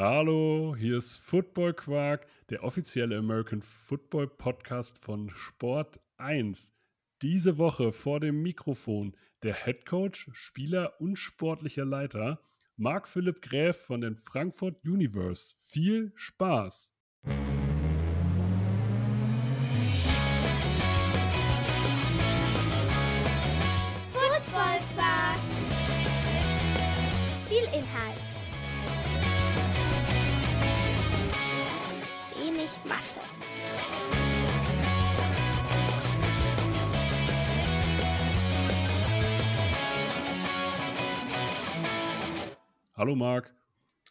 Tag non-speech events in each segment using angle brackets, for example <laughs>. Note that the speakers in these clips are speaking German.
Hallo, hier ist Football Quark, der offizielle American Football Podcast von Sport 1. Diese Woche vor dem Mikrofon der Head Coach, Spieler und sportlicher Leiter Marc Philipp Gräf von den Frankfurt Universe. Viel Spaß! Wenig Masse. Hallo Marc.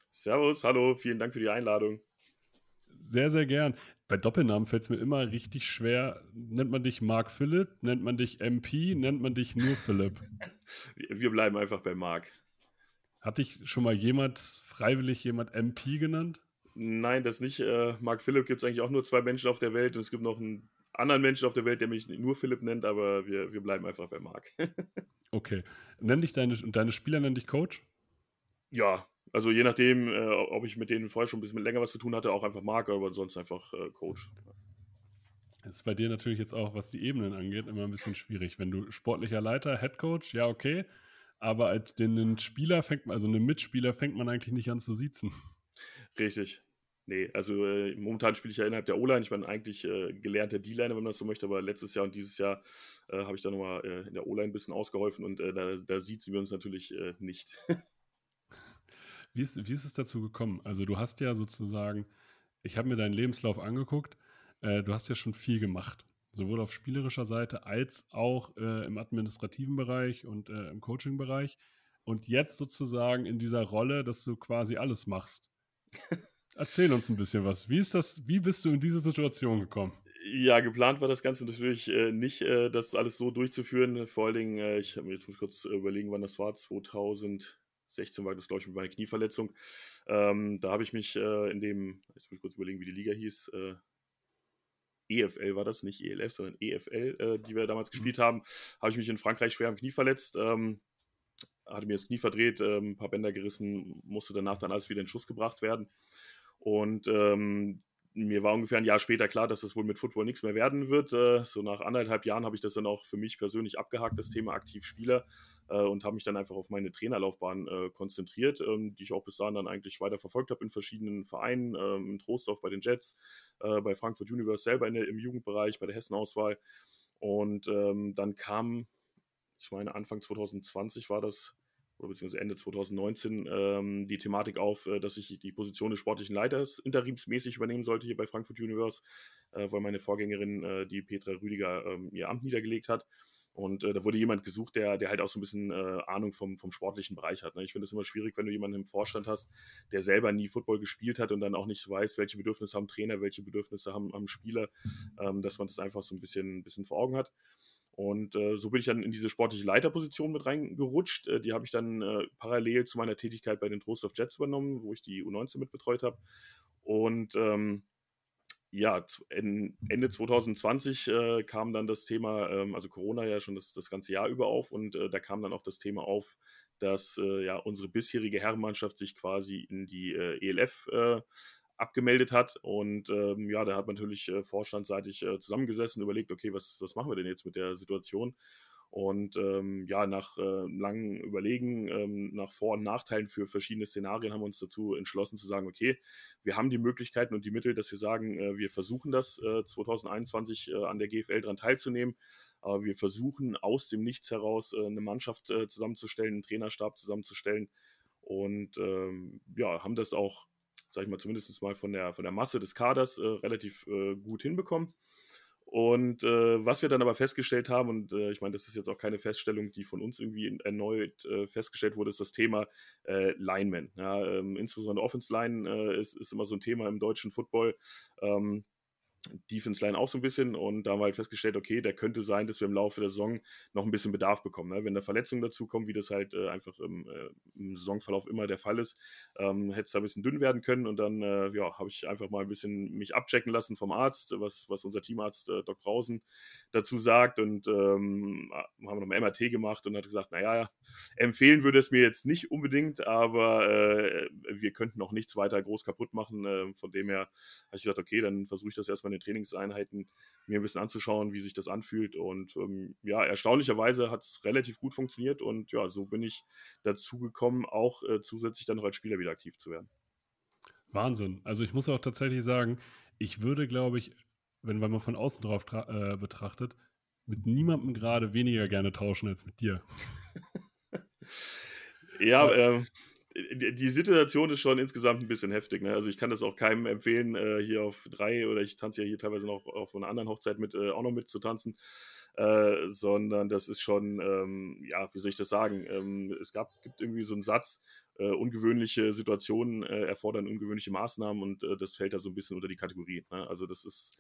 Servus, hallo, vielen Dank für die Einladung. Sehr, sehr gern. Bei Doppelnamen fällt es mir immer richtig schwer. Nennt man dich Marc Philipp? Nennt man dich MP? Nennt man dich nur Philipp? <laughs> Wir bleiben einfach bei Marc. Hat dich schon mal jemand, freiwillig jemand MP genannt? Nein, das nicht. Äh, Marc Philipp gibt es eigentlich auch nur zwei Menschen auf der Welt und es gibt noch einen anderen Menschen auf der Welt, der mich nur Philipp nennt, aber wir, wir bleiben einfach bei Marc. <laughs> okay. Nenn dich deine, deine Spieler nennen dich Coach? Ja, also je nachdem, äh, ob ich mit denen vorher schon ein bisschen länger was zu tun hatte, auch einfach Marc, aber sonst einfach äh, Coach. Das ist bei dir natürlich jetzt auch, was die Ebenen angeht, immer ein bisschen schwierig. Wenn du sportlicher Leiter, Head Coach, ja, okay. Aber als den Spieler fängt man, also einen Mitspieler fängt man eigentlich nicht an zu siezen. Richtig. Nee, also äh, momentan spiele ich ja innerhalb der O-Line. Ich bin eigentlich äh, gelernter D-Liner, wenn man das so möchte, aber letztes Jahr und dieses Jahr äh, habe ich da nochmal äh, in der O-Line ein bisschen ausgeholfen und äh, da, da sieht sie uns natürlich äh, nicht. <laughs> wie, ist, wie ist es dazu gekommen? Also du hast ja sozusagen, ich habe mir deinen Lebenslauf angeguckt, äh, du hast ja schon viel gemacht, sowohl auf spielerischer Seite als auch im administrativen Bereich und im Coaching-Bereich. Und jetzt sozusagen in dieser Rolle, dass du quasi alles machst. <laughs> Erzähl uns ein bisschen was. Wie ist das, wie bist du in diese Situation gekommen? Ja, geplant war das Ganze natürlich äh, nicht, äh, das alles so durchzuführen. Vor allen Dingen, äh, ich habe mir jetzt muss kurz überlegen, wann das war, 2016 war das, glaube ich, mit meiner Knieverletzung. Ähm, da habe ich mich äh, in dem, jetzt muss ich kurz überlegen, wie die Liga hieß, EFL war das, nicht ELF, sondern EFL, die wir damals mhm. gespielt haben, habe ich mich in Frankreich schwer am Knie verletzt. Ähm, hatte mir das Knie verdreht, ähm, ein paar Bänder gerissen, musste danach dann alles wieder in Schuss gebracht werden. Und ähm, mir war ungefähr ein Jahr später klar, dass das wohl mit Football nichts mehr werden wird. Äh, so nach anderthalb Jahren habe ich das dann auch für mich persönlich abgehakt, das Thema Aktivspieler, äh, und habe mich dann einfach auf meine Trainerlaufbahn äh, konzentriert, ähm, die ich auch bis dahin dann eigentlich weiter verfolgt habe in verschiedenen Vereinen, ähm, in Trostorf bei den Jets, bei Frankfurt Universe selber der, im Jugendbereich, bei der Hessenauswahl. Und ähm, dann kam, ich meine, Anfang 2020 war das, oder beziehungsweise Ende 2019 ähm, die Thematik auf, äh, dass ich die Position des sportlichen Leiters interimsmäßig übernehmen sollte hier bei Frankfurt Universe, äh, weil meine Vorgängerin, äh, die Petra Rüdiger, ähm, ihr Amt niedergelegt hat. Und äh, da wurde jemand gesucht, der, der halt auch so ein bisschen äh, Ahnung vom, vom sportlichen Bereich hat. Ne? Ich finde es immer schwierig, wenn du jemanden im Vorstand hast, der selber nie Football gespielt hat und dann auch nicht weiß, welche Bedürfnisse haben Trainer, welche Bedürfnisse haben, haben Spieler, ähm, dass man das einfach so ein bisschen, ein bisschen vor Augen hat. Und äh, so bin ich dann in diese sportliche Leiterposition mit reingerutscht. Äh, die habe ich dann äh, parallel zu meiner Tätigkeit bei den Trostorf Jets übernommen, wo ich die U19 mit betreut habe. Und ähm, ja, Ende 2020 äh, kam dann das Thema, ähm, also Corona ja schon das, das ganze Jahr über auf und äh, da kam dann auch das Thema auf, dass äh, ja unsere bisherige Herrenmannschaft sich quasi in die ELF abgemeldet hat. Und ähm, ja, da hat man natürlich äh, vorstandsseitig äh, zusammengesessen, überlegt, okay, was, was machen wir denn jetzt mit der Situation? Und ähm, ja, nach äh, langem Überlegen, ähm, nach Vor- und Nachteilen für verschiedene Szenarien haben wir uns dazu entschlossen zu sagen, okay, wir haben die Möglichkeiten und die Mittel, dass wir sagen, äh, wir versuchen das äh, 2021 äh, an der GFL dran teilzunehmen. Aber wir versuchen aus dem Nichts heraus äh, eine Mannschaft äh, zusammenzustellen, einen Trainerstab zusammenzustellen. Und ähm, ja, haben das auch sag ich mal, zumindest mal von der, von der Masse des Kaders äh, relativ äh, gut hinbekommen. Und äh, was wir dann aber festgestellt haben, und äh, ich meine, das ist jetzt auch keine Feststellung, die von uns irgendwie erneut äh, festgestellt wurde, ist das Thema äh, Linemen. Ja, ähm, insbesondere Offense Line äh, ist, ist immer so ein Thema im deutschen Football. Ähm, Defense Line auch so ein bisschen und da haben wir halt festgestellt, okay, der könnte sein, dass wir im Laufe der Saison noch ein bisschen Bedarf bekommen. Ne? Wenn da Verletzungen dazukommen, wie das halt äh, einfach im, äh, im, Saisonverlauf immer der Fall ist, ähm, hätte es da ein bisschen dünn werden können und dann äh, ja, habe ich einfach mal ein bisschen mich abchecken lassen vom Arzt, was, was unser Teamarzt äh, Dr. Rausen dazu sagt und ähm, haben noch ein MRT gemacht und hat gesagt, naja, empfehlen würde es mir jetzt nicht unbedingt, aber äh, wir könnten auch nichts weiter groß kaputt machen. Äh, von dem her habe ich gesagt, okay, dann versuche ich das erstmal in den Trainingseinheiten mir ein bisschen anzuschauen, wie sich das anfühlt. Und ähm, ja, erstaunlicherweise hat es relativ gut funktioniert und ja, so bin ich dazu gekommen, auch äh, zusätzlich dann noch als Spieler wieder aktiv zu werden. Wahnsinn. Also ich muss auch tatsächlich sagen, ich würde, glaube ich, wenn, man von außen drauf äh, betrachtet, mit niemandem gerade weniger gerne tauschen als mit dir. <laughs> ja, ähm, die Situation ist schon insgesamt ein bisschen heftig. Ne? Also ich kann das auch keinem empfehlen, äh, hier auf drei oder ich tanze ja hier teilweise noch auf einer anderen Hochzeit mit äh, auch noch mit zu tanzen. Äh, sondern das ist schon, ähm, ja, wie soll ich das sagen? Ähm, es gab, gibt irgendwie so einen Satz, äh, ungewöhnliche Situationen äh, erfordern ungewöhnliche Maßnahmen und äh, das fällt da so ein bisschen unter die Kategorie. Ne? Also das ist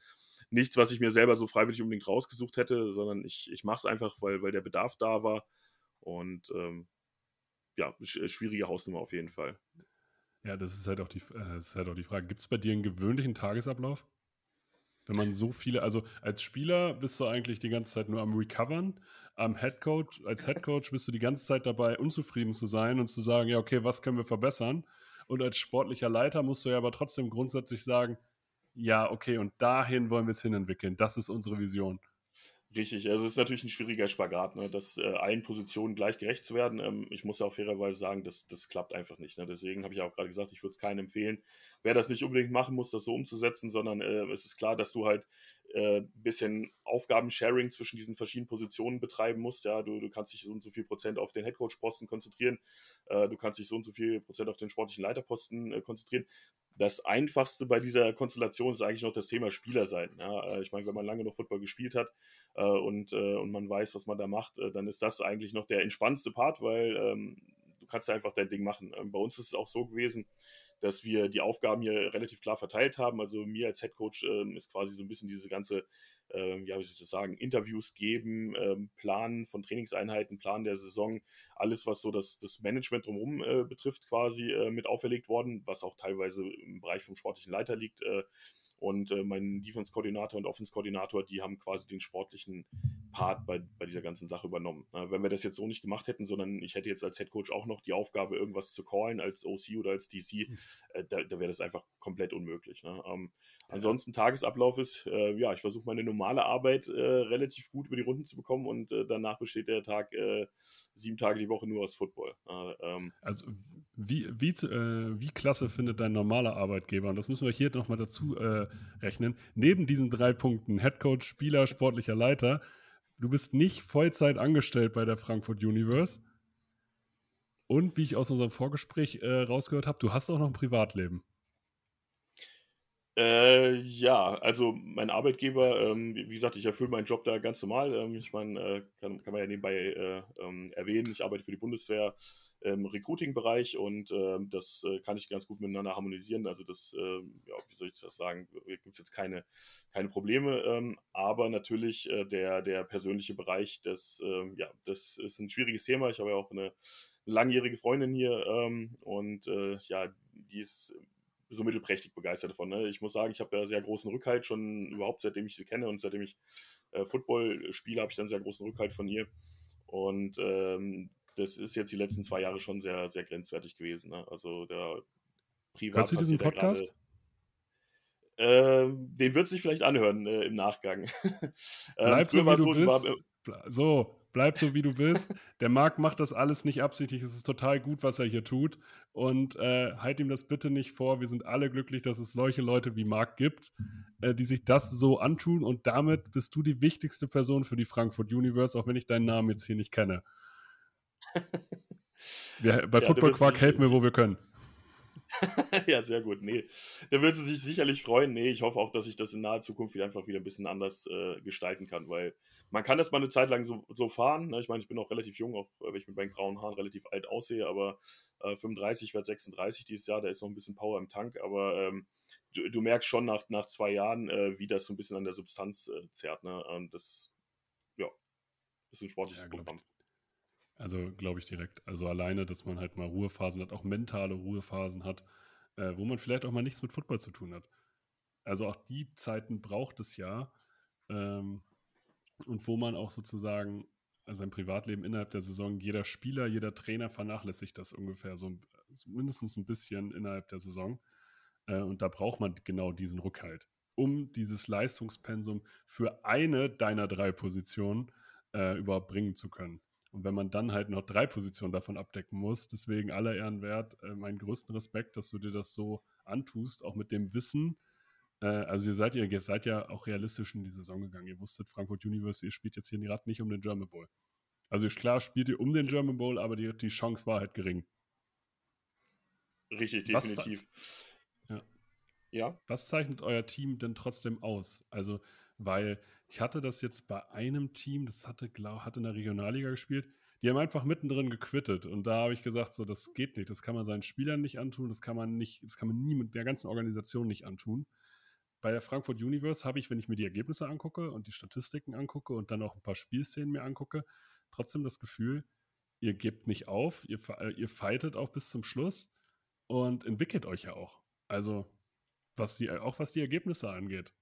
nichts, was ich mir selber so freiwillig unbedingt rausgesucht hätte, sondern ich, ich mache es einfach, weil, weil der Bedarf da war. Und ähm, ja, äh, schwierige Hausnummer auf jeden Fall. Ja, das ist halt auch die, äh, halt auch die Frage. Gibt es bei dir einen gewöhnlichen Tagesablauf? Wenn man so viele, also als Spieler bist du eigentlich die ganze Zeit nur am Recovern, am Headcoach, als Headcoach bist du die ganze Zeit dabei, unzufrieden zu sein und zu sagen, ja, okay, was können wir verbessern? Und als sportlicher Leiter musst du ja aber trotzdem grundsätzlich sagen, ja, okay, und dahin wollen wir es hinentwickeln. Das ist unsere Vision. Richtig, also es ist natürlich ein schwieriger Spagat, ne, dass äh, allen Positionen gleich gerecht zu werden. Ähm, ich muss ja auch fairerweise sagen, das, das klappt einfach nicht. Ne? Deswegen habe ich auch gerade gesagt, ich würde es keinem empfehlen, wer das nicht unbedingt machen muss, das so umzusetzen, sondern äh, es ist klar, dass du halt äh, bisschen Aufgabensharing zwischen diesen verschiedenen Positionen betreiben musst. Ja, du, du kannst dich so und so viel Prozent auf den Headcoach-Posten konzentrieren, äh, du kannst dich so und so viel Prozent auf den sportlichen Leiterposten äh, konzentrieren. Das Einfachste bei dieser Konstellation ist eigentlich noch das Thema Spieler sein. Ja, äh, ich meine, wenn man lange noch Football gespielt hat äh, und, äh, und man weiß, was man da macht, dann ist das eigentlich noch der entspannendste Part, weil ähm, du kannst einfach dein Ding machen. Ähm, bei uns ist es auch so gewesen, dass wir die Aufgaben hier relativ klar verteilt haben. Also mir als Headcoach äh, ist quasi so ein bisschen diese ganze, äh, ja, wie soll ich das sagen, Interviews geben, äh, Plan von Trainingseinheiten, Plan der Saison, alles, was so das, das Management drumherum äh, betrifft, quasi äh, mit auferlegt worden, was auch teilweise im Bereich vom sportlichen Leiter liegt. Äh, und äh, mein Defense-Koordinator und Offense-Koordinator, die haben quasi den sportlichen Part bei, bei dieser ganzen Sache übernommen. Äh, wenn wir das jetzt so nicht gemacht hätten, sondern ich hätte jetzt als Head Coach auch noch die Aufgabe, irgendwas zu callen als OC oder als DC, hm. äh, da, da wäre das einfach komplett unmöglich. Ne? Ähm, Ansonsten Tagesablauf ist, äh, ja, ich versuche meine normale Arbeit äh, relativ gut über die Runden zu bekommen und äh, danach besteht der Tag äh, sieben Tage die Woche nur aus Football. Ähm. Also wie, wie, äh, wie klasse findet dein normaler Arbeitgeber, und das müssen wir hier nochmal dazu äh, rechnen, neben diesen drei Punkten, Headcoach, Spieler, sportlicher Leiter, du bist nicht Vollzeit angestellt bei der Frankfurt Universe. Und wie ich aus unserem Vorgespräch rausgehört habe, du hast auch noch ein Privatleben. Äh, ja, also mein Arbeitgeber, ähm, wie, gesagt, ich erfülle meinen Job da ganz normal. Ähm, ich meine, äh, kann, kann man ja nebenbei äh, ähm, erwähnen, ich arbeite für die Bundeswehr im Recruiting-Bereich und ähm, das äh, kann ich ganz gut miteinander harmonisieren. Also das, ähm, ja, wie soll ich das sagen, gibt es jetzt keine, keine Probleme. Ähm, aber natürlich äh, der, der persönliche Bereich, das, ja, das ist ein schwieriges Thema. Ich habe ja auch eine langjährige Freundin hier und äh, ja, die ist so mittelprächtig begeistert davon. Ne? Ich muss sagen, ich habe ja sehr großen Rückhalt schon überhaupt, seitdem ich sie kenne und seitdem ich äh, Football spiele, habe ich dann sehr großen Rückhalt von ihr. Und ähm, das ist jetzt die letzten zwei Jahre schon sehr, sehr grenzwertig gewesen. Ne? Also der Privat. Hört sie diesen Podcast? Grade, ähm, den wird sich vielleicht anhören äh, im Nachgang. <laughs> Bleib ähm, so, wie du so, bist. War, so, bleib so, wie du bist. Der Marc macht das alles nicht absichtlich. Es ist total gut, was er hier tut. Und äh, halt ihm das bitte nicht vor. Wir sind alle glücklich, dass es solche Leute wie Marc gibt, äh, die sich das so antun. Und damit bist du die wichtigste Person für die Frankfurt Universe, auch wenn ich deinen Namen jetzt hier nicht kenne. Wir, <laughs> bei ja, Football Quark helfen wir, wo wir können. <laughs> ja, sehr gut. Nee, da wird sie sich sicherlich freuen. Nee, ich hoffe auch, dass ich das in naher Zukunft wieder einfach wieder ein bisschen anders äh, gestalten kann, weil man kann das mal eine Zeit lang so, so fahren. Ne? Ich meine, ich bin auch relativ jung, auch wenn ich mit meinen grauen Haaren relativ alt aussehe, aber äh, 35, ich werde 36 dieses Jahr, da ist noch ein bisschen Power im Tank, aber ähm, du, du, merkst schon nach, nach zwei Jahren, äh, wie das so ein bisschen an der Substanz äh, zerrt. Ne? Und das, ja, ist ein sportliches ja, Programm. Also glaube ich direkt. Also alleine, dass man halt mal Ruhephasen hat, auch mentale Ruhephasen hat, äh, wo man vielleicht auch mal nichts mit Football zu tun hat. Also auch die Zeiten braucht es ja. Ähm, und wo man auch sozusagen sein Privatleben innerhalb der Saison, jeder Spieler, jeder Trainer vernachlässigt das ungefähr so mindestens ein bisschen innerhalb der Saison. Äh, und da braucht man genau diesen Rückhalt, um dieses Leistungspensum für eine deiner drei Positionen äh, überhaupt bringen zu können. Und wenn man dann halt noch drei Positionen davon abdecken muss, deswegen aller Ehren wert, äh, meinen größten Respekt, dass du dir das so antust, auch mit dem Wissen. Äh, also ihr seid, ihr, ihr seid ja auch realistisch in die Saison gegangen. Ihr wusstet, Frankfurt University, ihr spielt jetzt hier gerade nicht um den German Bowl. Also klar spielt ihr um den German Bowl, aber die, die Chance war halt gering. Richtig, definitiv. Was, ja. ja. Was zeichnet euer Team denn trotzdem aus? Also weil ich hatte das jetzt bei einem Team, das hatte, glaub, hatte in der Regionalliga gespielt, die haben einfach mittendrin gequittet und da habe ich gesagt, so, das geht nicht, das kann man seinen Spielern nicht antun, das kann man nicht, das kann man nie mit der ganzen Organisation nicht antun. Bei der Frankfurt Universe habe ich, wenn ich mir die Ergebnisse angucke und die Statistiken angucke und dann auch ein paar Spielszenen mir angucke, trotzdem das Gefühl, ihr gebt nicht auf, ihr, ihr fightet auch bis zum Schluss und entwickelt euch ja auch. Also, was die, auch was die Ergebnisse angeht.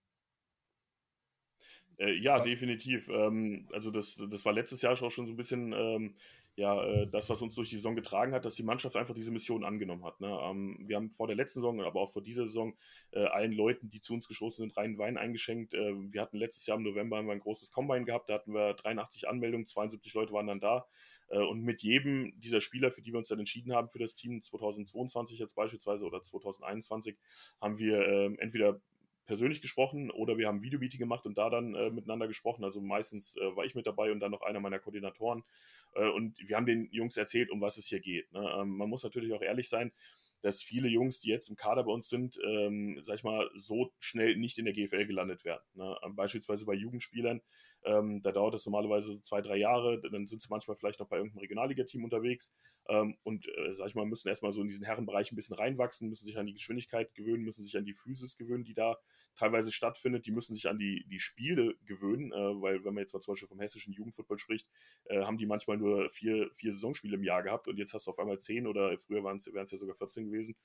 Äh, ja, definitiv. Ähm, also das, das war letztes Jahr auch schon so ein bisschen ähm, ja, äh, das, was uns durch die Saison getragen hat, dass die Mannschaft einfach diese Mission angenommen hat. Ne? Ähm, wir haben vor der letzten Saison, aber auch vor dieser Saison äh, allen Leuten, die zu uns gestoßen sind, reinen Wein eingeschenkt. Äh, wir hatten letztes Jahr im November ein großes Combine gehabt, da hatten wir 83 Anmeldungen, 72 Leute waren dann da. Äh, und mit jedem dieser Spieler, für die wir uns dann entschieden haben für das Team 2022 jetzt beispielsweise oder 2021, haben wir ähm, entweder persönlich gesprochen oder wir haben Videomeeting gemacht und da dann äh, miteinander gesprochen. Also meistens äh, war ich mit dabei und dann noch einer meiner Koordinatoren. Äh, und wir haben den Jungs erzählt, um was es hier geht. Ne? Ähm, man muss natürlich auch ehrlich sein, dass viele Jungs, die jetzt im Kader bei uns sind, ähm, sag ich mal, so schnell nicht in der GFL gelandet werden. Ne? Ähm, beispielsweise bei Jugendspielern, ähm, da dauert es normalerweise zwei, drei Jahre, dann sind sie manchmal vielleicht noch bei irgendeinem Regionalliga-Team unterwegs ähm, und, äh, sag ich mal, müssen erstmal so in diesen Herrenbereich ein bisschen reinwachsen, müssen sich an die Geschwindigkeit gewöhnen, müssen sich an die Physis gewöhnen, die da teilweise stattfindet, die müssen sich an die, die Spiele gewöhnen, äh, weil wenn man jetzt mal zum Beispiel vom hessischen Jugendfußball spricht, äh, haben die manchmal nur vier, vier Saisonspiele im Jahr gehabt und jetzt hast du auf einmal zehn oder früher wären es ja sogar 14 gewesen.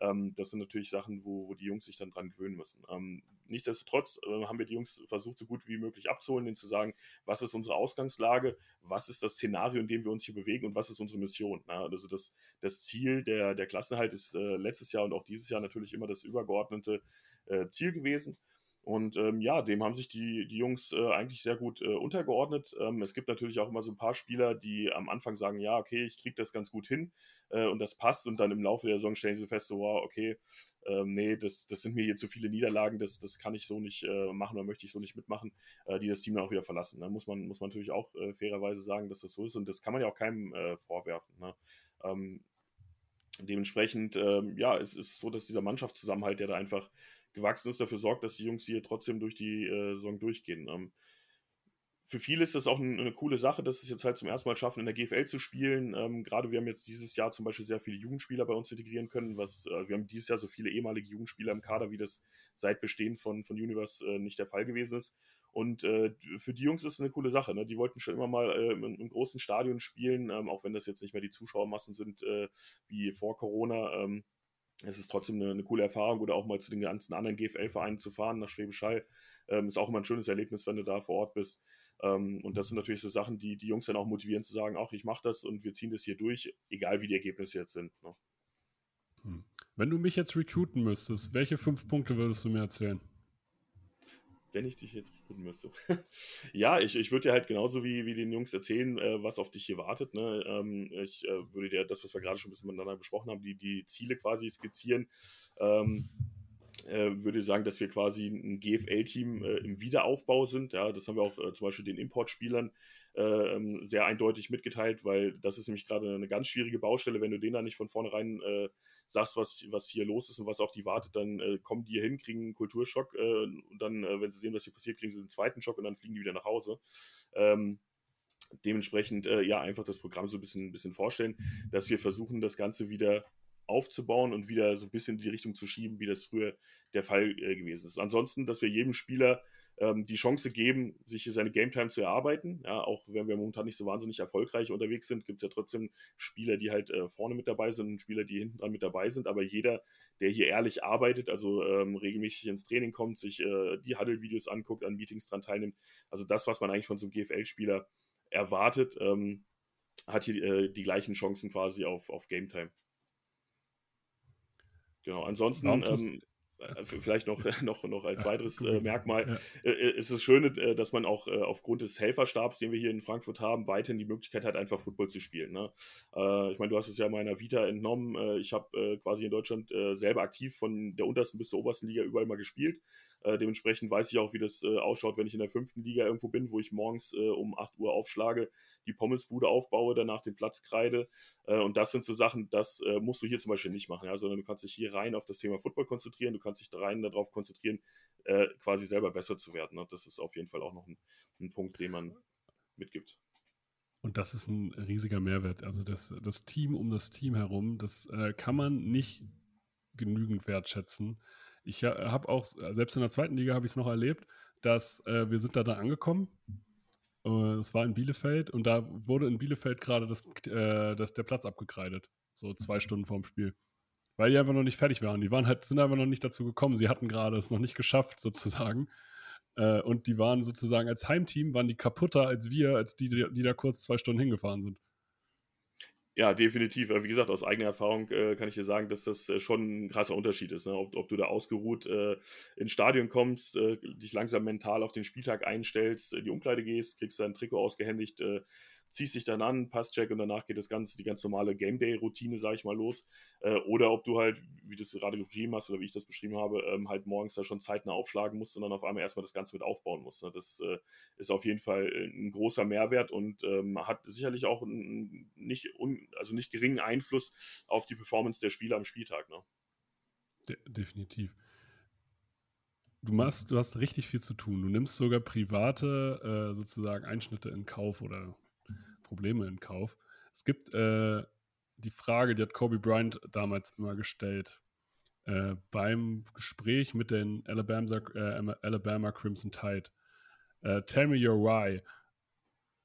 Ähm, das sind natürlich Sachen, wo, wo die Jungs sich dann dran gewöhnen müssen. Ähm, nichtsdestotrotz äh, haben wir die Jungs versucht, so gut wie möglich abzuholen, ihnen zu sagen, was ist unsere Ausgangslage, was ist das Szenario, in dem wir uns hier bewegen und was ist unsere Mission. Na, also das, das Ziel der, der Klassenhalt ist äh, letztes Jahr und auch dieses Jahr natürlich immer das übergeordnete äh, Ziel gewesen. Und ähm, ja, dem haben sich die, die Jungs äh, eigentlich sehr gut äh, untergeordnet. Ähm, es gibt natürlich auch immer so ein paar Spieler, die am Anfang sagen, ja, okay, ich kriege das ganz gut hin äh, und das passt. Und dann im Laufe der Saison stellen sie fest, so, wow, okay, ähm, nee, das, das sind mir hier zu viele Niederlagen, das, das kann ich so nicht äh, machen oder möchte ich so nicht mitmachen, äh, die das Team dann auch wieder verlassen. Da ne? muss man, muss man natürlich auch äh, fairerweise sagen, dass das so ist. Und das kann man ja auch keinem vorwerfen. Ne? Ähm, dementsprechend, ähm, ja, es ist so, dass dieser Mannschaftszusammenhalt, der da einfach gewachsen ist, dafür sorgt, dass die Jungs hier trotzdem durch die äh, Saison durchgehen. Ähm, für viele ist das auch eine, eine, coole Sache, dass es jetzt halt zum ersten Mal schaffen, in der GFL zu spielen. Ähm, gerade wir haben jetzt dieses Jahr zum Beispiel sehr viele Jugendspieler bei uns integrieren können, was äh, wir haben dieses Jahr so viele ehemalige Jugendspieler im Kader, wie das seit Bestehen von, von Universe äh, nicht der Fall gewesen ist. Und äh, für die Jungs ist es eine coole Sache. Ne? Die wollten schon immer mal äh, im, im, großen Stadion spielen, ähm, auch wenn das jetzt nicht mehr die Zuschauermassen sind äh, wie vor Corona. Ähm, es ist trotzdem eine, eine, coole Erfahrung oder auch mal zu den ganzen anderen GFL-Vereinen zu fahren nach Schwäbisch Hall. Ähm, ist auch immer ein schönes Erlebnis, wenn du da vor Ort bist. Ähm, und das sind natürlich so Sachen, die die Jungs dann auch motivieren zu sagen, auch ich mache das und wir ziehen das hier durch, egal wie die Ergebnisse jetzt sind. Ne? Hm. Wenn du mich jetzt recruiten müsstest, welche fünf Punkte würdest du mir erzählen? Wenn ich dich jetzt tun müsste. <laughs> ja, ich, ich würde dir halt genauso wie, wie den Jungs erzählen, äh, was auf dich hier wartet. Ne? Ähm, ich äh, würde dir das, was wir gerade schon ein bisschen miteinander besprochen haben, die, die Ziele quasi skizzieren. Ähm, äh, würde sagen, dass wir quasi ein GFL-Team äh, im Wiederaufbau sind. Ja, das haben wir auch äh, zum Beispiel den Importspielern äh, ähm, sehr eindeutig mitgeteilt, weil das ist nämlich gerade eine ganz schwierige Baustelle. Wenn du denen da nicht von vornherein äh, sagst, was, was hier los ist und was auf die wartet, dann äh, kommen die hier hin, kriegen einen Kulturschock und dann, wenn sie sehen, was hier passiert, kriegen sie einen zweiten Schock und dann fliegen die wieder nach Hause. Ähm, dementsprechend ja einfach das Programm so ein bisschen, ein bisschen vorstellen, dass wir versuchen, das Ganze wieder aufzubauen und wieder so ein bisschen in die Richtung zu schieben, wie das früher der Fall äh, gewesen ist. Ansonsten, dass wir jedem Spieler ähm, die Chance geben, sich seine Game Time zu erarbeiten. Ja, auch wenn wir momentan nicht so wahnsinnig erfolgreich unterwegs sind, gibt es ja trotzdem Spieler, die halt äh, vorne mit dabei sind und Spieler, die hinten dran mit dabei sind. Aber jeder, der hier ehrlich arbeitet, also ähm, regelmäßig ins Training kommt, sich äh, die Huddle-Videos anguckt, an Meetings dran teilnimmt, also das, was man eigentlich von so einem GFL-Spieler erwartet, ähm, hat hier äh, die gleichen Chancen quasi auf, auf Game Time. Genau, ansonsten ähm, äh, vielleicht noch, <laughs> noch, noch als weiteres äh, Merkmal ja. äh, ist es schön, äh, dass man auch äh, aufgrund des Helferstabs, den wir hier in Frankfurt haben, weiterhin die Möglichkeit hat, einfach Football zu spielen. Ne? Äh, ich meine, du hast es ja meiner Vita entnommen. ich habe quasi in Deutschland selber aktiv von der untersten bis zur obersten Liga überall mal gespielt. Äh, dementsprechend weiß ich auch, wie das äh, ausschaut, wenn ich in der fünften Liga irgendwo bin, wo ich morgens äh, um 8 Uhr aufschlage, die Pommesbude aufbaue, danach den Platz kreide. Äh, und das sind so Sachen, das äh, musst du hier zum Beispiel nicht machen, ja, sondern du kannst dich hier rein auf das Thema Football konzentrieren, du kannst dich rein darauf konzentrieren, äh, quasi selber besser zu werden. Ne? Das ist auf jeden Fall auch noch ein, ein Punkt, den man mitgibt. Und das ist ein riesiger Mehrwert. Also das, das Team um das Team herum, das äh, kann man nicht genügend wertschätzen. Ich habe auch, selbst in der zweiten Liga habe ich es noch erlebt, dass äh, wir sind da, da angekommen. Äh, es war in Bielefeld und da wurde in Bielefeld gerade das, äh, das, der Platz abgekreidet. So zwei mhm. Stunden vorm Spiel. Weil die einfach noch nicht fertig waren. Die waren halt, sind einfach noch nicht dazu gekommen. Sie hatten gerade es noch nicht geschafft, <laughs> sozusagen. Äh, und die waren sozusagen als Heimteam, waren die kaputter als wir, als die, die da kurz zwei Stunden hingefahren sind. Ja, definitiv. Wie gesagt, aus eigener Erfahrung äh, kann ich dir sagen, dass das äh, schon ein krasser Unterschied ist. Ne? Ob, ob, du da ausgeruht äh, ins Stadion kommst, äh, dich langsam mental auf den Spieltag einstellst, in die Umkleide gehst, kriegst dein Trikot ausgehändigt, äh, ziehst dich dann an, Passcheck und danach geht das Ganze, die ganz normale Game Day-Routine, sage ich mal, los. Äh, oder ob du halt, wie du es gerade beschrieben hast oder wie ich das beschrieben habe, ähm, halt morgens da schon zeitnah aufschlagen musst und dann auf einmal erstmal das Ganze mit aufbauen musst. Ne? Das äh, ist auf jeden Fall ein großer Mehrwert und ähm, hat sicherlich auch einen nicht, un, also nicht geringen Einfluss auf die Performance der Spieler am Spieltag. Ne? De definitiv. Du, machst, du hast richtig viel zu tun. Du nimmst sogar private äh, sozusagen Einschnitte in Kauf oder Probleme in Kauf. Es gibt äh, die Frage, die hat Kobe Bryant damals immer gestellt, äh, beim Gespräch mit den Alabama, äh, Alabama Crimson Tide. Äh, tell me your why.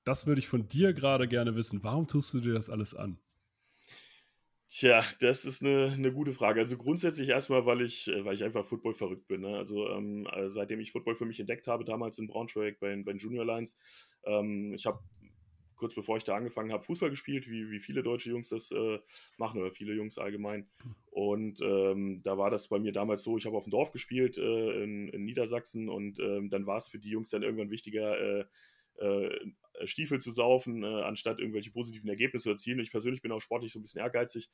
Das würde ich von dir gerade gerne wissen. Warum tust du dir das alles an? Tja, das ist eine, eine gute Frage. Also grundsätzlich erstmal, weil ich, äh, weil ich einfach Football verrückt bin. Ne? Also ähm, äh, seitdem ich Football für mich entdeckt habe, damals in Braunschweig bei, bei den Junior Lines, ähm, ich habe kurz bevor ich da angefangen habe, Fußball gespielt, wie, wie viele deutsche Jungs das äh, machen oder viele Jungs allgemein. Und ähm, da war das bei mir damals so, ich habe auf dem Dorf gespielt äh, in, in, Niedersachsen und ähm, dann war es für die Jungs dann irgendwann wichtiger, äh, äh Stiefel zu saufen, äh, anstatt irgendwelche positiven Ergebnisse zu erzielen. Ich persönlich bin auch sportlich so ein bisschen ehrgeizig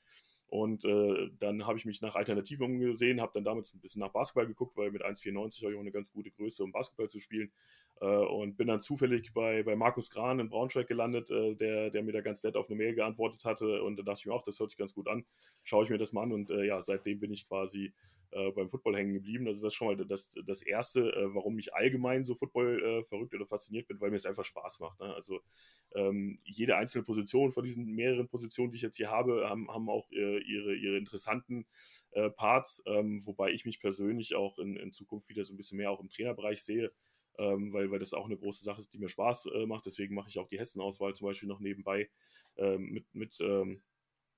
und äh, dann habe ich mich nach Alternativen umgesehen, habe dann damals ein bisschen nach Basketball geguckt, weil mit 1,94 habe ich auch eine ganz gute Größe, um Basketball zu spielen. Äh, und bin dann zufällig bei, bei Markus Gran in Braunschweig gelandet, äh, der, der mir da ganz nett auf eine Mail geantwortet hatte. Und da dachte ich mir auch, das hört sich ganz gut an. Schaue ich mir das mal an. Und äh, ja, seitdem bin ich quasi äh, beim Football hängen geblieben. Also das ist schon mal das, das Erste, äh, warum ich allgemein so Football äh, verrückt oder fasziniert bin, weil mir es einfach Spaß macht. Ne? Also ähm, jede einzelne Position von diesen mehreren Positionen, die ich jetzt hier habe, haben, haben auch ihre, ihre interessanten Parts, ähm, wobei ich mich persönlich auch in, in Zukunft wieder so ein bisschen mehr auch im Trainerbereich sehe. Ähm, weil, weil das auch eine große Sache ist, die mir Spaß äh, macht. Deswegen mache ich auch die Hessen-Auswahl zum Beispiel noch nebenbei ähm, mit, mit ähm,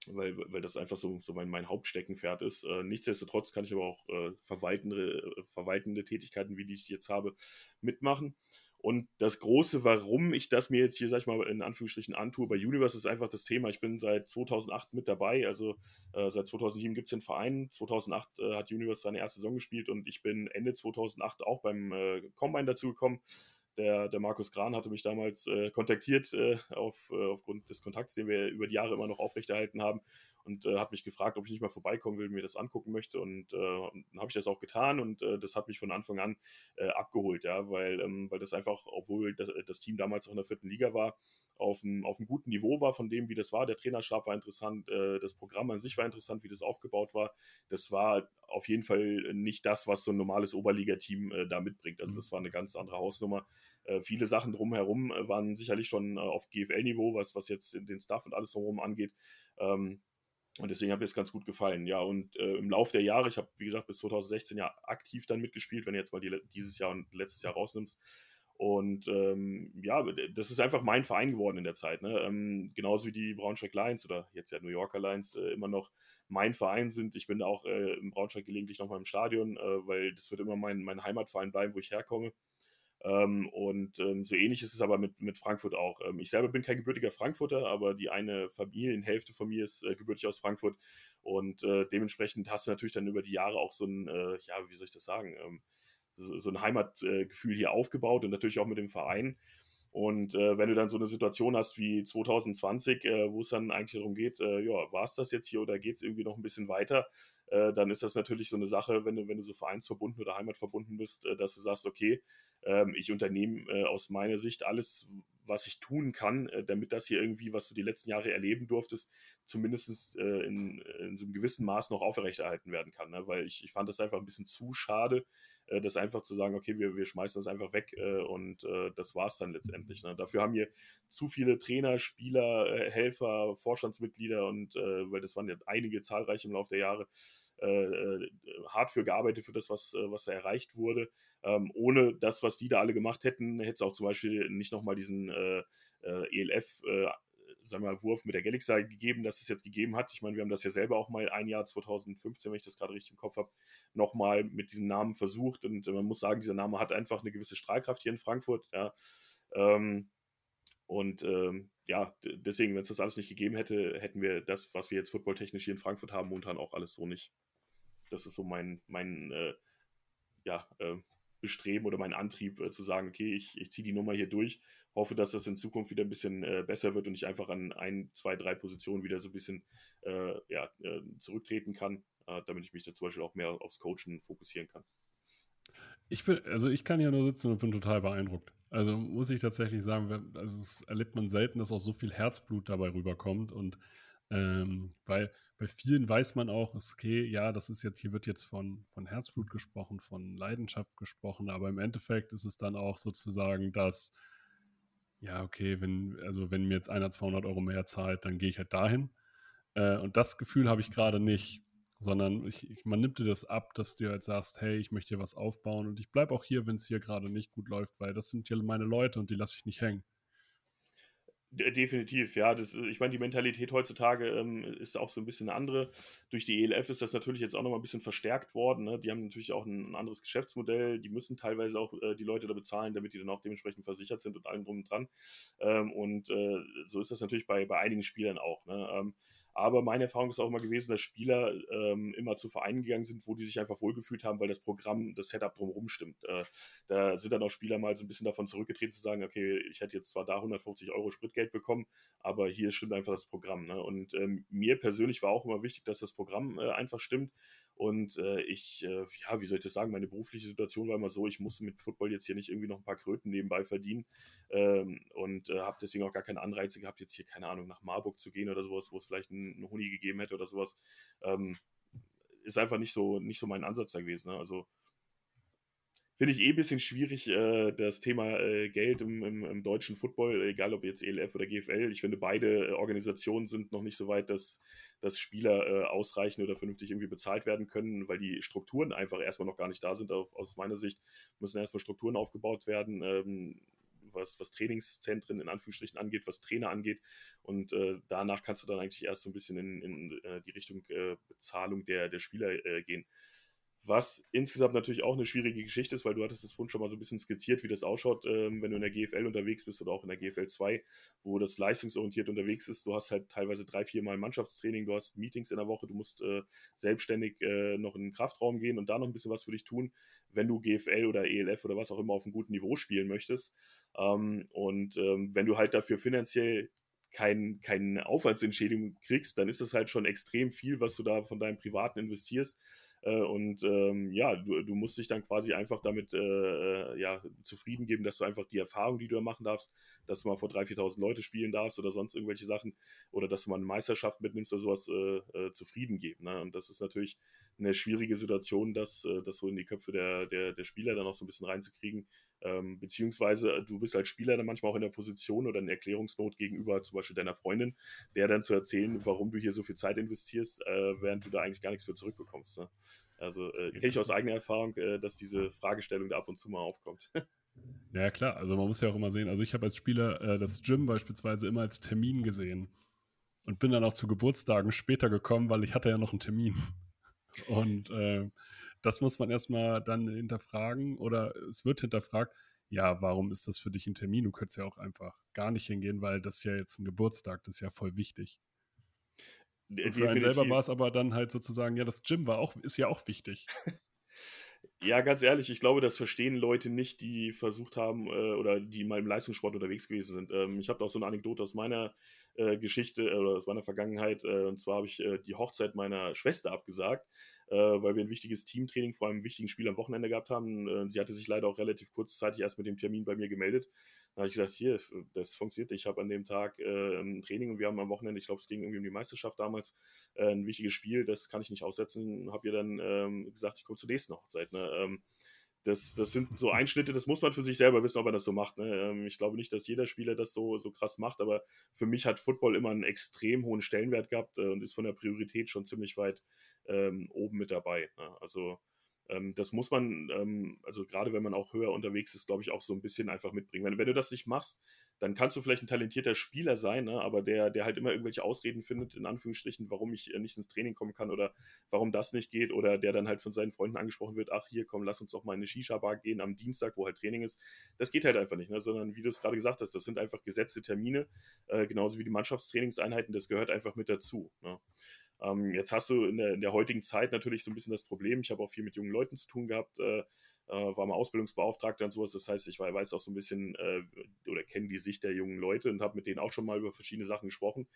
weil, weil das einfach so, so mein, mein Hauptsteckenpferd ist. Äh, nichtsdestotrotz kann ich aber auch äh, verwaltende, äh, verwaltende Tätigkeiten, wie die ich jetzt habe, mitmachen. Und das große, warum ich das mir jetzt hier, sag ich mal, in Anführungsstrichen antue bei Universe, ist einfach das Thema. Ich bin seit 2008 mit dabei, also äh, seit 2007 gibt es den Verein. 2008 äh, hat Universe seine erste Saison gespielt und ich bin Ende 2008 auch beim äh, Combine dazugekommen Der, der Markus Gran hatte mich damals äh, kontaktiert äh, auf, äh, aufgrund des Kontakts, den wir über die Jahre immer noch aufrechterhalten haben und äh, hat mich gefragt, ob ich nicht mal vorbeikommen will, mir das angucken möchte und äh, dann habe ich das auch getan und äh, das hat mich von Anfang an abgeholt, ja, weil, ähm, weil das einfach, obwohl das, das, Team damals auch in der vierten Liga war, auf einem, auf einem guten Niveau war von dem, wie das war. Der Trainerstab war interessant, das Programm an sich war interessant, wie das aufgebaut war. Das war auf jeden Fall nicht das, was so ein normales Oberligateam äh, da mitbringt. Also mhm. das war eine ganz andere Hausnummer. Äh, viele Sachen drumherum äh, waren sicherlich schon äh, auf GFL-Niveau, was, was jetzt den Staff und alles drumherum angeht. Ähm, und deswegen hat mir es ganz gut gefallen. Ja, und äh, im Laufe der Jahre, ich habe, wie gesagt, bis 2016 ja aktiv dann mitgespielt, wenn du jetzt mal die, dieses Jahr und letztes Jahr rausnimmst. Und ähm, ja, das ist einfach mein Verein geworden in der Zeit. Ne? Ähm, genauso wie die Braunschweig Lions oder jetzt ja New Yorker Lions äh, immer noch mein Verein sind. Ich bin auch äh, im Braunschweig gelegentlich nochmal im Stadion, äh, weil das wird immer mein, mein Heimatverein bleiben, wo ich herkomme. Ähm, und ähm, so ähnlich ist es aber mit, mit Frankfurt auch. Ähm, ich selber bin kein gebürtiger Frankfurter, aber die eine Familienhälfte von mir ist äh, gebürtig aus Frankfurt. Und äh, dementsprechend hast du natürlich dann über die Jahre auch so ein, äh, ja, wie soll ich das sagen, ähm, so, so, ein Heimatgefühl hier aufgebaut und natürlich auch mit dem Verein. Und äh, wenn du dann so eine Situation hast wie 2020, äh, wo es dann eigentlich darum geht, äh, ja, war es das jetzt hier oder geht es irgendwie noch ein bisschen weiter, äh, dann ist das natürlich so eine Sache, wenn du, wenn du so vereinsverbunden oder heimatverbunden bist, äh, dass du sagst, okay, ähm, ich unternehme äh, aus meiner Sicht alles, was ich tun kann, damit das hier irgendwie, was du die letzten Jahre erleben durftest, zumindest in, in, so einem gewissen Maß noch aufrechterhalten werden kann. Ne? Weil ich, ich fand das einfach ein bisschen zu schade, äh, das einfach zu sagen, okay, wir, wir schmeißen das einfach weg äh, und äh, das war es dann letztendlich. Ne? Dafür haben hier zu viele Trainer, Spieler, äh, Helfer, Vorstandsmitglieder und weil das waren ja einige zahlreiche im Laufe der Jahre, hart für gearbeitet für das, was, was da erreicht wurde. Ähm, ohne das, was die da alle gemacht hätten, hätte es auch zum Beispiel nicht nochmal diesen äh, äh, ELF äh, sagen wir mal, Wurf mit der Galaxy gegeben, dass es jetzt gegeben hat. Ich meine, wir haben das ja selber auch mal ein Jahr 2015, wenn ich das gerade richtig im Kopf habe, nochmal mit diesem Namen versucht. Und man muss sagen, dieser Name hat einfach eine gewisse Strahlkraft hier in Frankfurt. Ja. Ähm, und ähm, ja, deswegen, wenn es das alles nicht gegeben hätte, hätten wir das, was wir jetzt footballtechnisch hier in Frankfurt haben, momentan auch alles so nicht. Das ist so mein, mein äh, ja, äh, Bestreben oder mein Antrieb äh, zu sagen, okay, ich, ich ziehe die Nummer hier durch, hoffe, dass das in Zukunft wieder ein bisschen äh, besser wird und ich einfach an ein, zwei, drei Positionen wieder so ein bisschen äh, ja, äh, zurücktreten kann, äh, damit ich mich da zum Beispiel auch mehr aufs Coachen fokussieren kann. Ich bin, also ich kann ja nur sitzen und bin total beeindruckt. Also muss ich tatsächlich sagen, also erlebt man selten, dass auch so viel Herzblut dabei rüberkommt und ähm, weil bei vielen weiß man auch, okay, ja, das ist jetzt, hier wird jetzt von, von Herzblut gesprochen, von Leidenschaft gesprochen, aber im Endeffekt ist es dann auch sozusagen das, ja, okay, wenn, also wenn mir jetzt einer 200 Euro mehr zahlt, dann gehe ich halt dahin. Äh, und das Gefühl habe ich gerade nicht, sondern ich, ich, man nimmt dir das ab, dass du halt sagst, hey, ich möchte hier was aufbauen und ich bleibe auch hier, wenn es hier gerade nicht gut läuft, weil das sind hier meine Leute und die lasse ich nicht hängen. Definitiv, ja. Das, ich meine, die Mentalität heutzutage ähm, ist auch so ein bisschen eine andere. Durch die ELF ist das natürlich jetzt auch nochmal ein bisschen verstärkt worden. Ne? Die haben natürlich auch ein, ein, anderes Geschäftsmodell. Die müssen teilweise auch äh, die Leute da bezahlen, damit die dann auch dementsprechend versichert sind und allem drum und dran. Ähm, und äh, so ist das natürlich bei, bei einigen Spielern auch. Ne? Ähm, aber meine Erfahrung ist auch immer gewesen, dass Spieler ähm, immer zu Vereinen gegangen sind, wo die sich einfach wohlgefühlt haben, weil das Programm, das Setup drumherum stimmt. Äh, da sind dann auch Spieler mal so ein bisschen davon zurückgetreten zu sagen, okay, ich hätte jetzt zwar da 150 Euro Spritgeld bekommen, aber hier stimmt einfach das Programm. Ne? Und ähm, mir persönlich war auch immer wichtig, dass das Programm äh, einfach stimmt. Und äh, ich, äh, ja, wie soll ich das sagen, meine berufliche Situation war immer so, ich musste mit Football jetzt hier nicht irgendwie noch ein paar Kröten nebenbei verdienen ähm, und äh, habe deswegen auch gar keine Anreize gehabt, jetzt hier, keine Ahnung, nach Marburg zu gehen oder sowas, wo es vielleicht einen Huni gegeben hätte oder sowas. Ähm, ist einfach nicht so, nicht so mein Ansatz da gewesen. Ne? Also finde ich eh ein bisschen schwierig, äh, das Thema äh, Geld im, im, im, deutschen Football, egal ob jetzt ELF oder GFL. Ich finde, beide äh, Organisationen sind noch nicht so weit, dass, dass Spieler äh, ausreichend oder vernünftig irgendwie bezahlt werden können, weil die Strukturen einfach erstmal noch gar nicht da sind. Auf, aus meiner Sicht müssen erstmal Strukturen aufgebaut werden. Ähm, was, was Trainingszentren in Anführungsstrichen angeht, was Trainer angeht. Und äh, danach kannst du dann eigentlich erst so ein bisschen in, in äh, die Richtung äh, Bezahlung der, der Spieler äh, gehen was insgesamt natürlich auch eine schwierige Geschichte ist, weil du hattest es vorhin schon mal so ein bisschen skizziert, wie das ausschaut, ähm, wenn du in der GFL unterwegs bist oder auch in der GFL 2, wo das leistungsorientiert unterwegs ist. Du hast halt teilweise drei, vier Mal Mannschaftstraining, du hast Meetings in der Woche, du musst äh, selbstständig äh, noch in den Kraftraum gehen und da noch ein bisschen was für dich tun, wenn du GFL oder ELF oder was auch immer auf einem guten Niveau spielen möchtest. Ähm, und ähm, wenn du halt dafür finanziell kein, keine Aufwandsentschädigung kriegst, dann ist das halt schon extrem viel, was du da von deinem Privaten investierst. Äh, und ähm, ja, du, du, musst dich dann quasi einfach damit äh, äh, ja, zufrieden geben, dass du einfach die Erfahrung, die du da machen darfst, dass du mal vor 3.000, 4.000 Leute spielen darfst oder sonst irgendwelche Sachen oder dass du mal eine Meisterschaft mitnimmst oder sowas äh, äh, zufrieden geben. Ne? Und das ist natürlich eine schwierige Situation, das, äh, das so in die Köpfe der, der, der Spieler dann auch so ein bisschen reinzukriegen. Ähm, beziehungsweise du bist als Spieler dann manchmal auch in der Position oder in Erklärungsnot gegenüber zum Beispiel deiner Freundin, der dann zu erzählen, warum du hier so viel Zeit investierst, während du da eigentlich gar nichts für zurückbekommst. Ne? Also äh, kenne ich aus eigener Erfahrung, äh, dass diese Fragestellung da ab und zu mal aufkommt. <laughs> Ja, klar. Also man muss ja auch immer sehen. Also ich habe als Spieler äh, das Gym beispielsweise immer als Termin gesehen und bin dann auch zu Geburtstagen später gekommen, weil ich hatte ja noch einen Termin. <laughs> Und äh, das muss man erstmal dann hinterfragen oder es wird hinterfragt. Ja, warum ist das für dich ein Termin? Du könntest ja auch einfach gar nicht hingehen, weil das ist ja jetzt ein Geburtstag, das ist ja voll wichtig. Und für einen selber war es aber dann halt sozusagen, ja, das Gym war auch, ist ja auch wichtig. <laughs> Ja, ganz ehrlich, ich glaube, das verstehen Leute nicht, die versucht haben äh, oder die mal im Leistungssport unterwegs gewesen sind. Ähm, ich habe auch so eine Anekdote aus meiner äh, Geschichte äh, oder aus meiner Vergangenheit. Äh, und zwar habe ich äh, die Hochzeit meiner Schwester abgesagt, äh, weil wir ein wichtiges Teamtraining vor einem wichtigen Spiel am Wochenende gehabt haben. sie hatte sich leider auch relativ kurzzeitig erst mit dem Termin bei mir gemeldet. Da habe ich gesagt, hier, das funktioniert. Ich habe an dem Tag äh, ein Training und wir haben am Wochenende, ich glaube, es ging irgendwie um die Meisterschaft damals, äh, ein wichtiges Spiel, das kann ich nicht aussetzen. Habe ihr dann ähm, gesagt, ich komme zur nächsten Hochzeit. Ne? Ähm, das, das sind so Einschnitte, das muss man für sich selber wissen, ob er das so macht. Ne? Ähm, ich glaube nicht, dass jeder Spieler das so, so krass macht, aber für mich hat Football immer einen extrem hohen Stellenwert gehabt äh, und ist von der Priorität schon ziemlich weit ähm, oben mit dabei. Ne? Also ähm, das muss man, ähm, also gerade wenn man auch höher unterwegs ist, glaube ich, auch so ein bisschen einfach mitbringen. Wenn, wenn du das nicht machst, dann kannst du vielleicht ein talentierter Spieler sein, ne? aber der, der halt immer irgendwelche Ausreden findet, in Anführungsstrichen, warum ich äh, nicht ins Training kommen kann oder warum das nicht geht oder der dann halt von seinen Freunden angesprochen wird, ach hier, komm, lass uns doch mal in eine Shisha-Bar gehen am Dienstag, wo halt Training ist. Das geht halt einfach nicht, ne? sondern wie du es gerade gesagt hast, das sind einfach gesetzte Termine, äh, genauso wie die Mannschaftstrainingseinheiten, das gehört einfach mit dazu. Ne? Ähm, jetzt hast du in der, in der, heutigen Zeit natürlich so ein bisschen das Problem, ich habe auch viel mit jungen Leuten zu tun gehabt, äh, äh, war mal Ausbildungsbeauftragter und sowas. Das heißt, ich weiß auch so ein bisschen äh, oder kenne die Sicht der jungen Leute und habe mit denen auch schon mal über verschiedene Sachen gesprochen.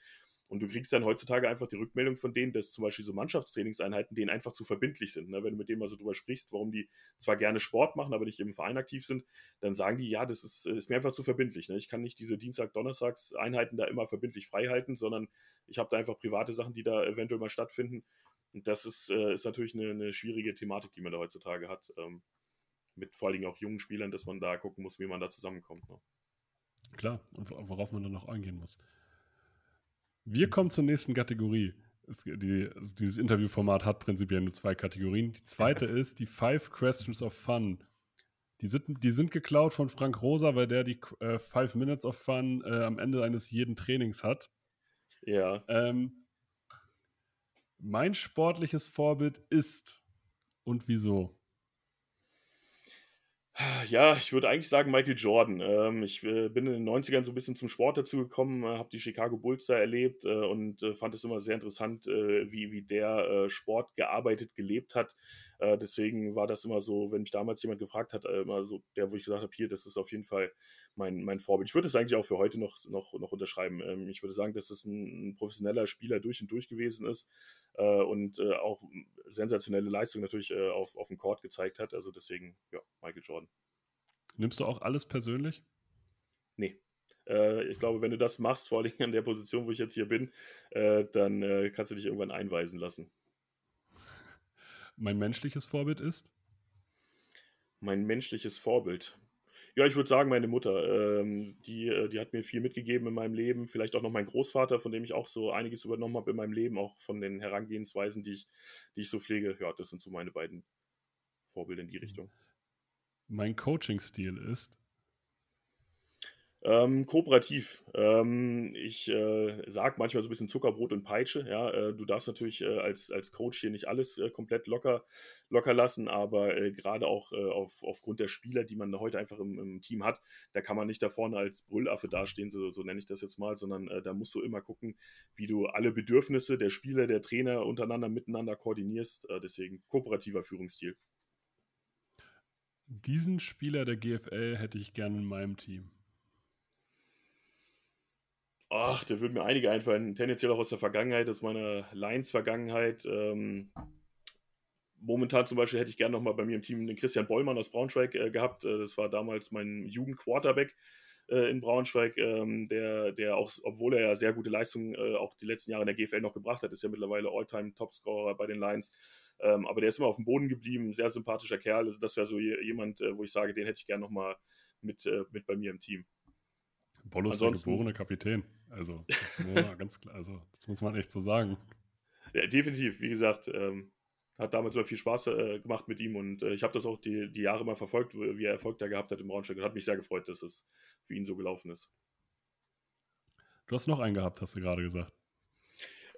Und du kriegst dann heutzutage einfach die Rückmeldung von denen, dass zum Beispiel so Mannschaftstrainingseinheiten denen einfach zu verbindlich sind. Ne? Wenn du mit denen mal so drüber sprichst, warum die zwar gerne Sport machen, aber nicht im Verein aktiv sind, dann sagen die, ja, das ist, ist mir einfach zu verbindlich. Ne? Ich kann nicht diese Dienstag-Donnerstags-Einheiten da immer verbindlich frei halten, sondern ich habe da einfach private Sachen, die da eventuell mal stattfinden. Und das ist, äh, ist natürlich eine, eine, schwierige Thematik, die man da heutzutage hat. Ähm, mit vor allen Dingen auch jungen Spielern, dass man da gucken muss, wie man da zusammenkommt. Ne? Klar, und worauf man dann noch eingehen muss. Wir kommen zur nächsten Kategorie. Die, also dieses Interviewformat hat prinzipiell nur zwei Kategorien. Die zweite ist die Five Questions of Fun. Die sind, die sind geklaut von Frank Rosa, weil der die äh, Five Minutes of Fun äh, am Ende eines jeden Trainings hat. Ja. Ähm, mein sportliches Vorbild ist und wieso? Ja, ich würde eigentlich sagen Michael Jordan. Ähm, ich äh, bin in den 90ern so ein bisschen zum Sport dazu gekommen, äh, habe die Chicago Bulls da erlebt äh, und fand es immer sehr interessant, wie, wie der Sport gearbeitet, gelebt hat. deswegen war das immer so, wenn mich damals jemand gefragt hat, immer so der, wo ich gesagt habe, hier, das ist auf jeden Fall mein, mein Vorbild. Ich würde es eigentlich auch für heute noch, noch, noch unterschreiben. Ähm, ich würde sagen, dass es ein, ein, professioneller Spieler durch und durch gewesen ist und auch sensationelle Leistung natürlich auf, auf dem Court gezeigt hat. Also deswegen, ja, Michael Jordan. Nimmst du auch alles persönlich? Nee. Äh, ich glaube, wenn du das machst, vor allem an der Position, wo ich jetzt hier bin, äh, dann äh, kannst du dich irgendwann einweisen lassen. Mein menschliches Vorbild ist? Mein menschliches Vorbild. Ja, ich würde sagen, meine Mutter. Ähm, die, äh, die hat mir viel mitgegeben in meinem Leben. Vielleicht auch noch mein Großvater, von dem ich auch so einiges übernommen habe in meinem Leben, auch von den Herangehensweisen, die ich, die ich so pflege. Ja, das sind so meine beiden Vorbilder in die Richtung mein Coaching-Stil ist? Ähm, kooperativ. Ähm, ich äh, sage manchmal so ein bisschen Zuckerbrot und Peitsche. Ja, äh, du darfst natürlich äh, als, als Coach hier nicht alles äh, komplett locker, locker lassen, aber äh, gerade auch äh, auf, aufgrund der Spieler, die man heute einfach im, im, Team hat, da kann man nicht da vorne als Brüllaffe dastehen, so, so nenne ich das jetzt mal, sondern da musst du immer gucken, wie du alle Bedürfnisse der Spieler, der Trainer untereinander miteinander koordinierst. deswegen kooperativer Führungsstil. Diesen Spieler der GFL hätte ich gerne in meinem Team. Ach, da würden mir einige einfallen. Tendenziell auch aus der Vergangenheit, aus meiner Lions-Vergangenheit. Ähm, momentan zum Beispiel hätte ich gerne nochmal bei mir im Team den Christian Bollmann aus Braunschweig äh, gehabt. Äh, das war damals mein Jugendquarterback äh, in Braunschweig, ähm, der, der auch, obwohl er ja sehr gute Leistungen äh, auch die letzten Jahre in der GFL noch gebracht hat, ist ja mittlerweile All-Time-Topscorer bei den Lions. Ähm, aber der ist immer auf dem Boden geblieben, sehr sympathischer Kerl. Also das wäre so jemand, äh, wo ich sage, den hätte ich gerne nochmal mit, äh, mit bei mir im Team. Bollo ist der geborene Kapitän. Also das, ganz klar, also, das muss man echt so sagen. Ja, definitiv. Wie gesagt, ähm, hat damals immer viel Spaß äh, gemacht mit ihm und äh, ich habe das auch die, die Jahre mal verfolgt, wie er Erfolg da gehabt hat im Braunschweig und hat mich sehr gefreut, dass es für ihn so gelaufen ist. Du hast noch einen gehabt, hast du gerade gesagt.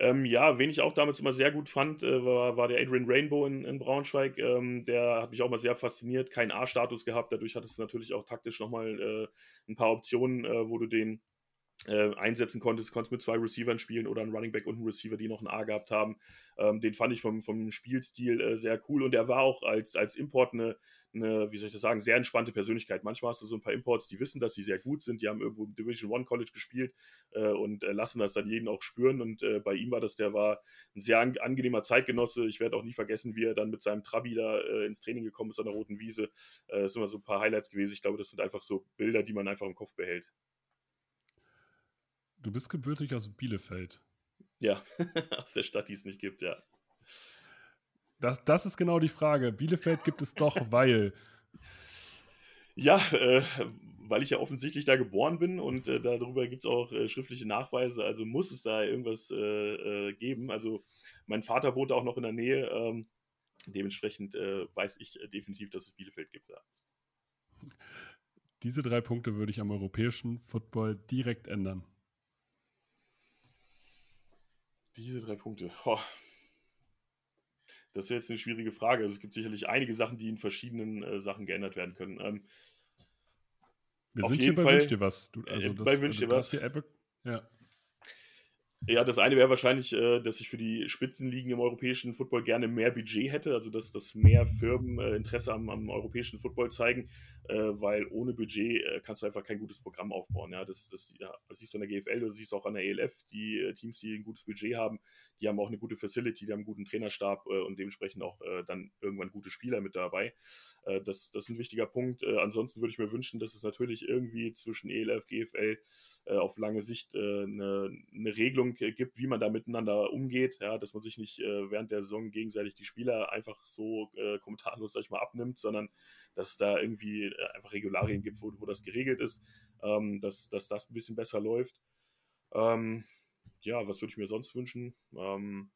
Ähm, ja, wen ich auch damals immer sehr gut fand, äh, war, war, der Adrian Rainbow in, in Braunschweig. Ähm, der hat mich auch mal sehr fasziniert. Kein A-Status gehabt. Dadurch hat es natürlich auch taktisch nochmal äh, ein paar Optionen, äh, wo du den äh, einsetzen konntest, konntest mit zwei Receivern spielen oder einen Running Back und einen Receiver, die noch ein A gehabt haben. Ähm, den fand ich vom, vom Spielstil äh, sehr cool und er war auch als, als Import eine, eine, wie soll ich das sagen, sehr entspannte Persönlichkeit. Manchmal hast du so ein paar Imports, die wissen, dass sie sehr gut sind, die haben irgendwo im Division One College gespielt äh, und äh, lassen das dann jeden auch spüren und äh, bei ihm war das, der war ein sehr an, angenehmer Zeitgenosse. Ich werde auch nie vergessen, wie er dann mit seinem Trabi da äh, ins Training gekommen ist an der Roten Wiese. das sind immer so ein paar Highlights gewesen. Ich glaube, das sind einfach so Bilder, die man einfach im Kopf behält. Du bist gebürtig aus Bielefeld. Ja, <laughs> aus der Stadt, die es nicht gibt, ja. Das, das ist genau die Frage. Bielefeld gibt es doch, <laughs> weil. Ja, äh, weil ich ja offensichtlich da geboren bin und äh, darüber gibt es auch äh, schriftliche Nachweise, also muss es da irgendwas äh, äh, geben. Also mein Vater wohnte auch noch in der Nähe, ähm, dementsprechend äh, weiß ich definitiv, dass es Bielefeld gibt. Ja. Diese drei Punkte würde ich am europäischen Football direkt ändern. Diese drei Punkte. Oh. Das ist jetzt eine schwierige Frage. Also es gibt sicherlich einige Sachen, die in verschiedenen äh, Sachen geändert werden können. Ähm, Wir sind hier bei Fall, Wünsch dir was. Du, also äh, das, bei Wünsch dir was. Ja. Ja, das eine wäre wahrscheinlich, äh, dass ich für die Spitzenligen im europäischen Football gerne mehr Budget hätte, also dass, dass mehr Firmen äh, Interesse am, am europäischen Football zeigen, weil ohne Budget kannst du einfach kein gutes Programm aufbauen. Ja, das, das, ja, das siehst du an der GFL, du siehst auch an der ELF, die Teams, die ein gutes Budget haben, die haben auch eine gute Facility, die haben einen guten Trainerstab und dementsprechend auch dann irgendwann gute Spieler mit dabei. das, das ist ein wichtiger Punkt. ansonsten würde ich mir wünschen, dass es natürlich irgendwie zwischen ELF, GFL auf lange Sicht eine, eine Regelung gibt, wie man da miteinander umgeht, ja, dass man sich nicht äh, während der Saison gegenseitig die Spieler einfach so äh, kommentarlos, sag ich mal, abnimmt, sondern dass es da irgendwie äh, einfach Regularien gibt, wo, wo das geregelt ist, ähm, dass, dass das ein bisschen besser läuft. Ähm, ja, was würde ich mir sonst wünschen? Ähm,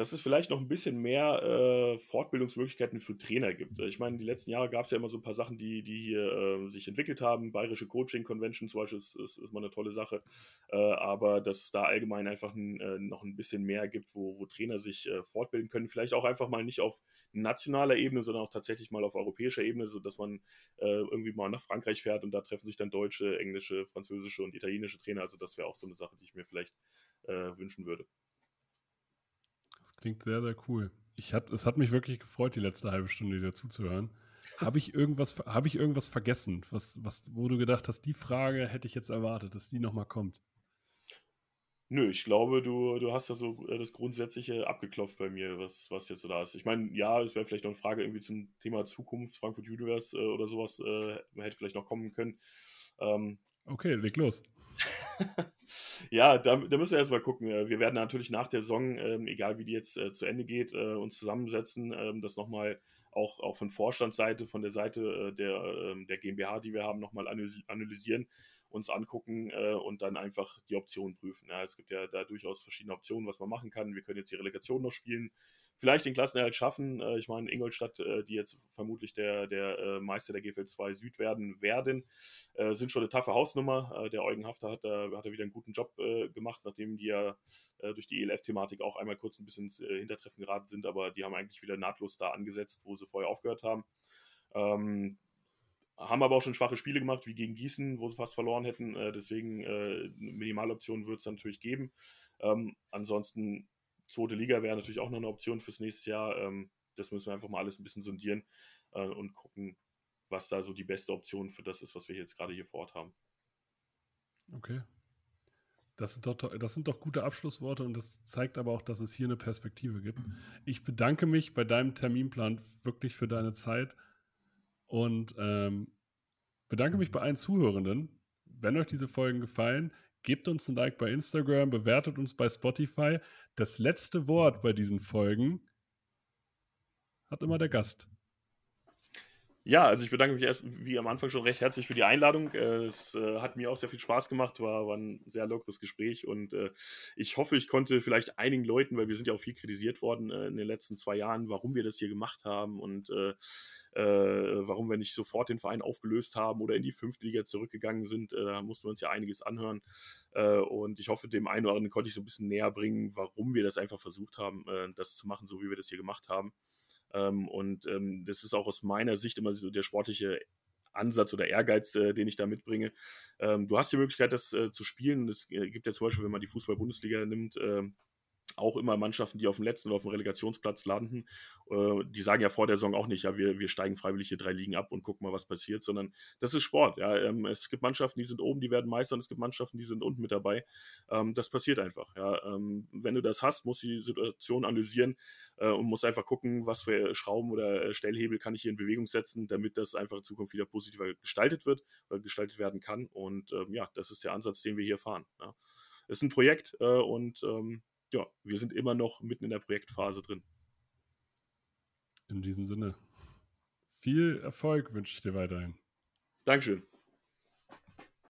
dass es vielleicht noch ein bisschen mehr äh, Fortbildungsmöglichkeiten für Trainer gibt. Ich meine, die letzten Jahre gab es ja immer so ein paar Sachen, die, die hier äh, sich entwickelt haben. Bayerische Coaching Convention zum Beispiel ist, ist, ist mal eine tolle Sache. Äh, aber dass es da allgemein einfach ein, äh, noch ein bisschen mehr gibt, wo, wo Trainer sich äh, fortbilden können. Vielleicht auch einfach mal nicht auf nationaler Ebene, sondern auch tatsächlich mal auf europäischer Ebene, sodass man äh, irgendwie mal nach Frankreich fährt und da treffen sich dann deutsche, englische, französische und italienische Trainer. Also das wäre auch so eine Sache, die ich mir vielleicht wünschen würde. Das klingt sehr, sehr cool. Ich hat, es hat mich wirklich gefreut, die letzte halbe Stunde dir zuzuhören. Habe ich irgendwas, habe ich irgendwas vergessen, was, was, wo du gedacht hast, die Frage hätte ich jetzt erwartet, dass die nochmal kommt? Nö, ich glaube, du, du hast da so äh, das Grundsätzliche abgeklopft bei mir, was, was jetzt so da ist. Ich meine, ja, es wäre vielleicht noch eine Frage irgendwie zum Thema Zukunft, Frankfurt Universe äh, oder sowas, äh, hätte vielleicht noch kommen können. Ähm, okay, leg los. <laughs> ja, da, da, müssen wir erstmal gucken. Äh, wir werden natürlich nach der Saison, ähm, egal wie die jetzt äh, zu Ende geht, äh, uns zusammensetzen, ähm, das nochmal auch, auch von Vorstandsseite, von der Seite äh, der, ähm, der GmbH, die wir haben, nochmal analysieren, uns angucken äh, und dann einfach die Optionen prüfen. Ja, es gibt ja da durchaus verschiedene Optionen, was man machen kann. Wir können jetzt die Relegation noch spielen vielleicht den Klassenerhalt schaffen. Äh, ich meine, Ingolstadt, äh, die jetzt vermutlich der, der äh, Meister der GFL 2 Süd werden werden, sind schon eine taffe Hausnummer. Der Eugen Hafter hat, hat er wieder einen guten Job gemacht, nachdem die ja durch die ELF-Thematik auch einmal kurz ein bisschen ins Hintertreffen geraten sind, aber die haben eigentlich wieder nahtlos da angesetzt, wo sie vorher aufgehört haben. Ähm, haben aber auch schon schwache Spiele gemacht, wie gegen Gießen, wo sie fast verloren hätten. deswegen eine Minimaloption wird es natürlich geben. Ähm, ansonsten zweite Liga wäre natürlich auch noch eine Option fürs nächste Jahr. Ähm, das müssen wir einfach mal alles ein bisschen sondieren äh, und gucken, was da so die beste Option für das ist, was wir jetzt gerade hier vor Ort haben. Okay. Das sind, doch, das sind doch gute Abschlussworte und das zeigt aber auch, dass es hier eine Perspektive gibt. Ich bedanke mich bei deinem Terminplan wirklich für deine Zeit und ähm, bedanke mich bei allen Zuhörenden. Wenn euch diese Folgen gefallen, Gebt uns ein Like bei Instagram, bewertet uns bei Spotify. Das letzte Wort bei diesen Folgen hat immer der Gast. Ja, also ich bedanke mich erst, wie am Anfang schon recht herzlich für die Einladung. Äh, es äh, hat mir auch sehr viel Spaß gemacht, war, war ein sehr lockeres Gespräch und äh, ich hoffe, ich konnte vielleicht einigen Leuten, weil wir sind ja auch viel kritisiert worden in den letzten zwei Jahren, warum wir das hier gemacht haben und warum wir nicht sofort den Verein aufgelöst haben oder in die fünfte Liga zurückgegangen sind. da mussten wir uns ja einiges anhören und ich hoffe, dem einen oder anderen konnte ich so ein bisschen näher bringen, warum wir das einfach versucht haben, das zu machen, so wie wir das hier gemacht haben. Ähm, und ähm, das ist auch aus meiner Sicht immer so der sportliche Ansatz oder Ehrgeiz, äh, den ich da mitbringe. Ähm, du hast die Möglichkeit, das äh, zu spielen. Es äh, gibt ja zum Beispiel, wenn man die Fußball-Bundesliga nimmt, ähm, auch immer Mannschaften, die auf dem letzten oder auf dem Relegationsplatz landen, äh, die sagen ja vor der Saison auch nicht, ja, wir, wir steigen freiwillig hier drei Ligen ab und gucken mal, was passiert, sondern das ist Sport. Ja, ähm, es gibt Mannschaften, die sind oben, die werden Meister und es gibt Mannschaften, die sind unten mit dabei. Ähm, das passiert einfach. Ja, ähm, wenn du das hast, musst du die Situation analysieren äh, und musst einfach gucken, was für Schrauben oder äh, Stellhebel kann ich hier in Bewegung setzen, damit das einfach in Zukunft wieder positiver gestaltet wird oder gestaltet werden kann. Und ähm, ja, das ist der Ansatz, den wir hier fahren. Ja. Es ist ein Projekt äh, und ähm, ja, wir sind immer noch mitten in der Projektphase drin. In diesem Sinne, viel Erfolg wünsche ich dir weiterhin. Dankeschön.